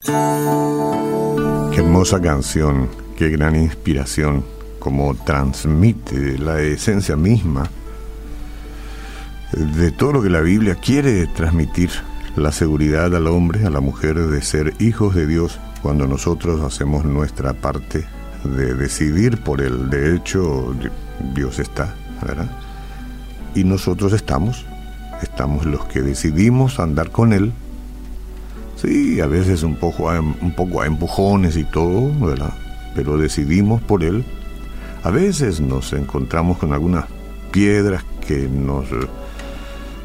Qué hermosa canción, qué gran inspiración, como transmite la esencia misma de todo lo que la Biblia quiere transmitir, la seguridad al hombre, a la mujer de ser hijos de Dios cuando nosotros hacemos nuestra parte de decidir por él. De hecho, Dios está, ¿verdad? Y nosotros estamos, estamos los que decidimos andar con Él. Sí, a veces un poco, a empujones y todo, ¿verdad? Pero decidimos por Él. A veces nos encontramos con algunas piedras que nos,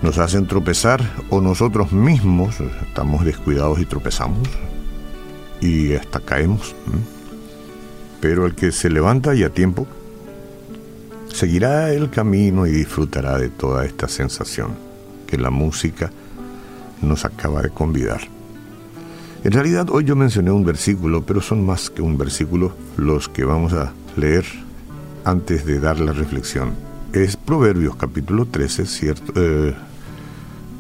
nos hacen tropezar o nosotros mismos estamos descuidados y tropezamos y hasta caemos. Pero el que se levanta y a tiempo, seguirá el camino y disfrutará de toda esta sensación que la música nos acaba de convidar. En realidad hoy yo mencioné un versículo, pero son más que un versículo los que vamos a leer antes de dar la reflexión. Es Proverbios capítulo 13, ¿cierto? Eh,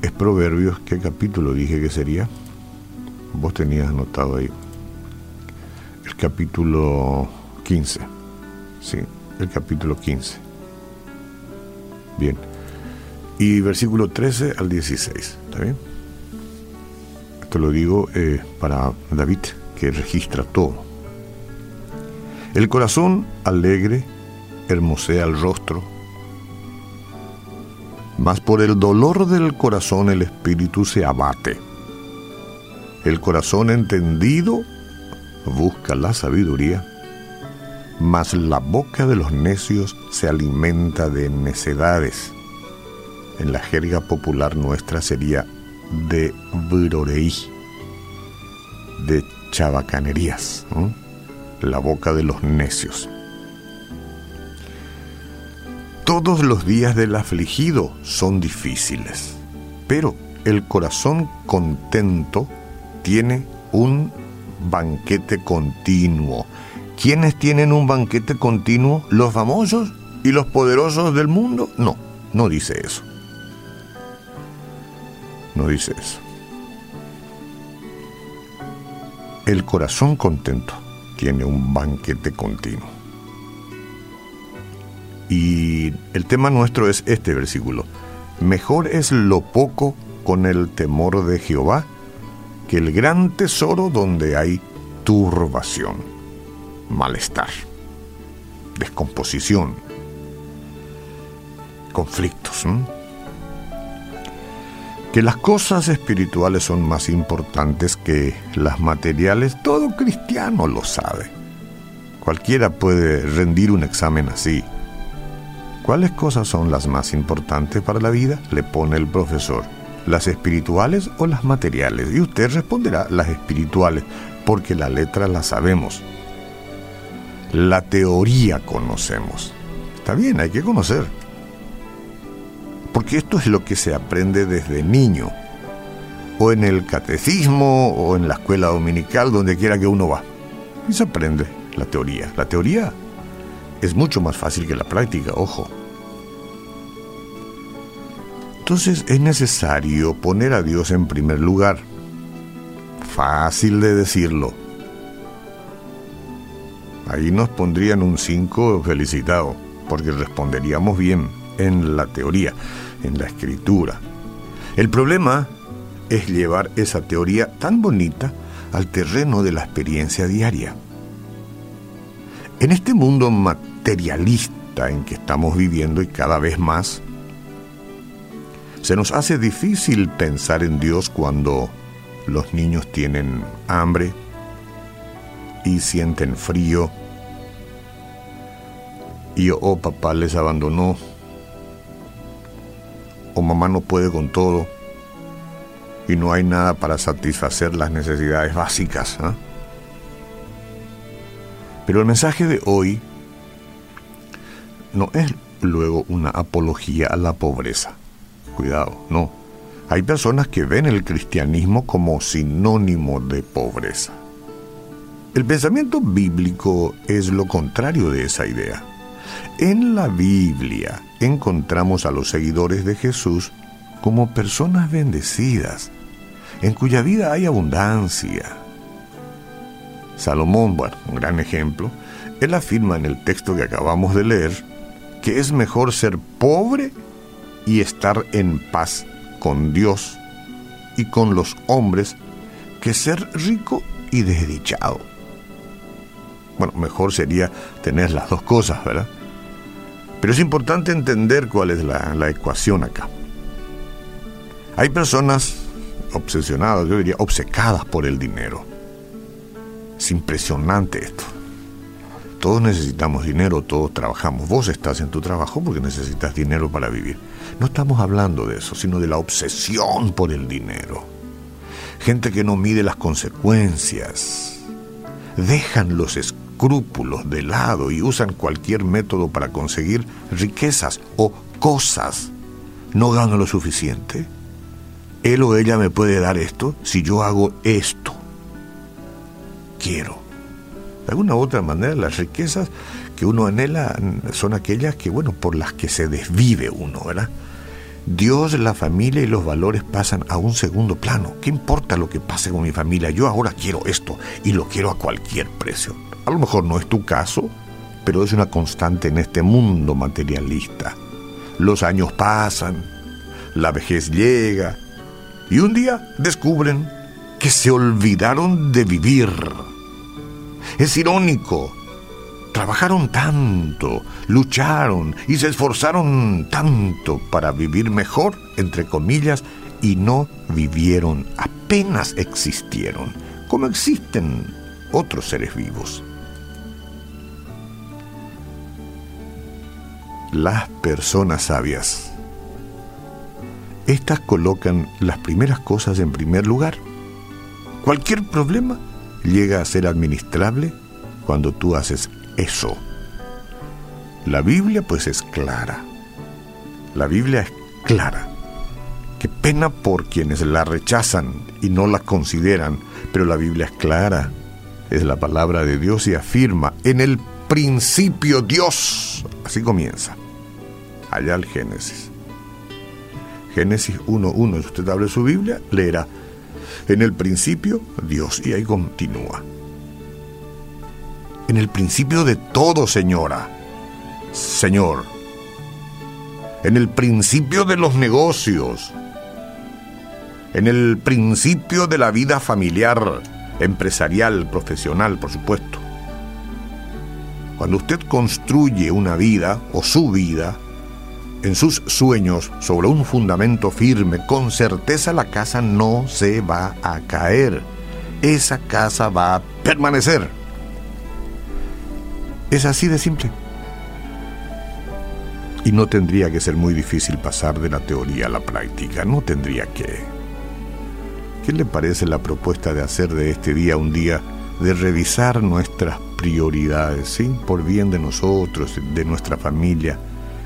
es Proverbios, ¿qué capítulo dije que sería? Vos tenías anotado ahí. El capítulo 15. Sí, el capítulo 15. Bien. Y versículo 13 al 16. ¿Está bien? Esto lo digo eh, para David, que registra todo. El corazón alegre hermosea el rostro, mas por el dolor del corazón el espíritu se abate. El corazón entendido busca la sabiduría, mas la boca de los necios se alimenta de necedades. En la jerga popular nuestra sería de viroreí, de chabacanerías, la boca de los necios. Todos los días del afligido son difíciles, pero el corazón contento tiene un banquete continuo. ¿Quiénes tienen un banquete continuo? ¿Los famosos y los poderosos del mundo? No, no dice eso. No dice eso. El corazón contento tiene un banquete continuo. Y el tema nuestro es este versículo. Mejor es lo poco con el temor de Jehová que el gran tesoro donde hay turbación, malestar, descomposición, conflictos. Que las cosas espirituales son más importantes que las materiales, todo cristiano lo sabe. Cualquiera puede rendir un examen así. ¿Cuáles cosas son las más importantes para la vida? Le pone el profesor las espirituales o las materiales. Y usted responderá las espirituales, porque la letra la sabemos. La teoría conocemos. Está bien, hay que conocer. Porque esto es lo que se aprende desde niño. O en el catecismo, o en la escuela dominical, donde quiera que uno va. Y se aprende la teoría. La teoría es mucho más fácil que la práctica, ojo. Entonces es necesario poner a Dios en primer lugar. Fácil de decirlo. Ahí nos pondrían un 5 felicitado, porque responderíamos bien en la teoría, en la escritura. El problema es llevar esa teoría tan bonita al terreno de la experiencia diaria. En este mundo materialista en que estamos viviendo y cada vez más, se nos hace difícil pensar en Dios cuando los niños tienen hambre y sienten frío y oh papá les abandonó o mamá no puede con todo y no hay nada para satisfacer las necesidades básicas. ¿ah? Pero el mensaje de hoy no es luego una apología a la pobreza. Cuidado, no. Hay personas que ven el cristianismo como sinónimo de pobreza. El pensamiento bíblico es lo contrario de esa idea. En la Biblia encontramos a los seguidores de Jesús como personas bendecidas, en cuya vida hay abundancia, Salomón, bueno, un gran ejemplo, él afirma en el texto que acabamos de leer que es mejor ser pobre y estar en paz con Dios y con los hombres que ser rico y desdichado. Bueno, mejor sería tener las dos cosas, ¿verdad? Pero es importante entender cuál es la, la ecuación acá. Hay personas obsesionadas, yo diría obcecadas por el dinero. Es impresionante esto. Todos necesitamos dinero, todos trabajamos. Vos estás en tu trabajo porque necesitas dinero para vivir. No estamos hablando de eso, sino de la obsesión por el dinero. Gente que no mide las consecuencias. Dejan los escrúpulos de lado y usan cualquier método para conseguir riquezas o cosas. No gano lo suficiente él o ella me puede dar esto si yo hago esto. Quiero. De alguna u otra manera, las riquezas que uno anhela son aquellas que, bueno, por las que se desvive uno, ¿verdad? Dios, la familia y los valores pasan a un segundo plano. ¿Qué importa lo que pase con mi familia? Yo ahora quiero esto y lo quiero a cualquier precio. A lo mejor no es tu caso, pero es una constante en este mundo materialista. Los años pasan, la vejez llega, y un día descubren que se olvidaron de vivir. Es irónico. Trabajaron tanto, lucharon y se esforzaron tanto para vivir mejor, entre comillas, y no vivieron, apenas existieron, como existen otros seres vivos. Las personas sabias estas colocan las primeras cosas en primer lugar. Cualquier problema llega a ser administrable cuando tú haces eso. La Biblia pues es clara. La Biblia es clara. Qué pena por quienes la rechazan y no la consideran, pero la Biblia es clara. Es la palabra de Dios y afirma, en el principio Dios. Así comienza. Allá el Génesis. Génesis 1.1, si usted abre su Biblia, leerá, en el principio Dios, y ahí continúa. En el principio de todo, señora, Señor. En el principio de los negocios. En el principio de la vida familiar, empresarial, profesional, por supuesto. Cuando usted construye una vida o su vida, en sus sueños sobre un fundamento firme, con certeza la casa no se va a caer. Esa casa va a permanecer. Es así de simple. Y no tendría que ser muy difícil pasar de la teoría a la práctica, no tendría que. ¿Qué le parece la propuesta de hacer de este día un día de revisar nuestras prioridades, ¿sí? Por bien de nosotros, de nuestra familia,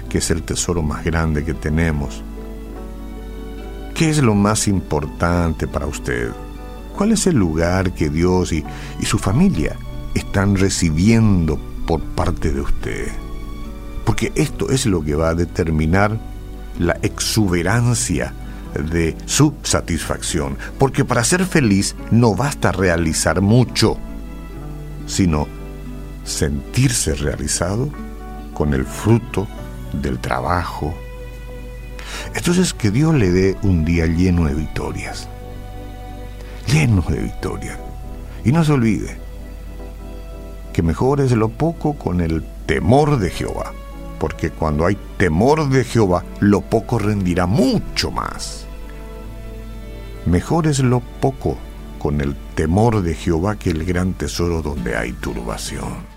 que es el tesoro más grande que tenemos. ¿Qué es lo más importante para usted? ¿Cuál es el lugar que Dios y, y su familia están recibiendo por parte de usted? Porque esto es lo que va a determinar la exuberancia de su satisfacción. Porque para ser feliz no basta realizar mucho, sino sentirse realizado con el fruto del trabajo. Entonces que Dios le dé un día lleno de victorias, lleno de victorias. Y no se olvide que mejor es lo poco con el temor de Jehová, porque cuando hay temor de Jehová, lo poco rendirá mucho más. Mejor es lo poco con el temor de Jehová que el gran tesoro donde hay turbación.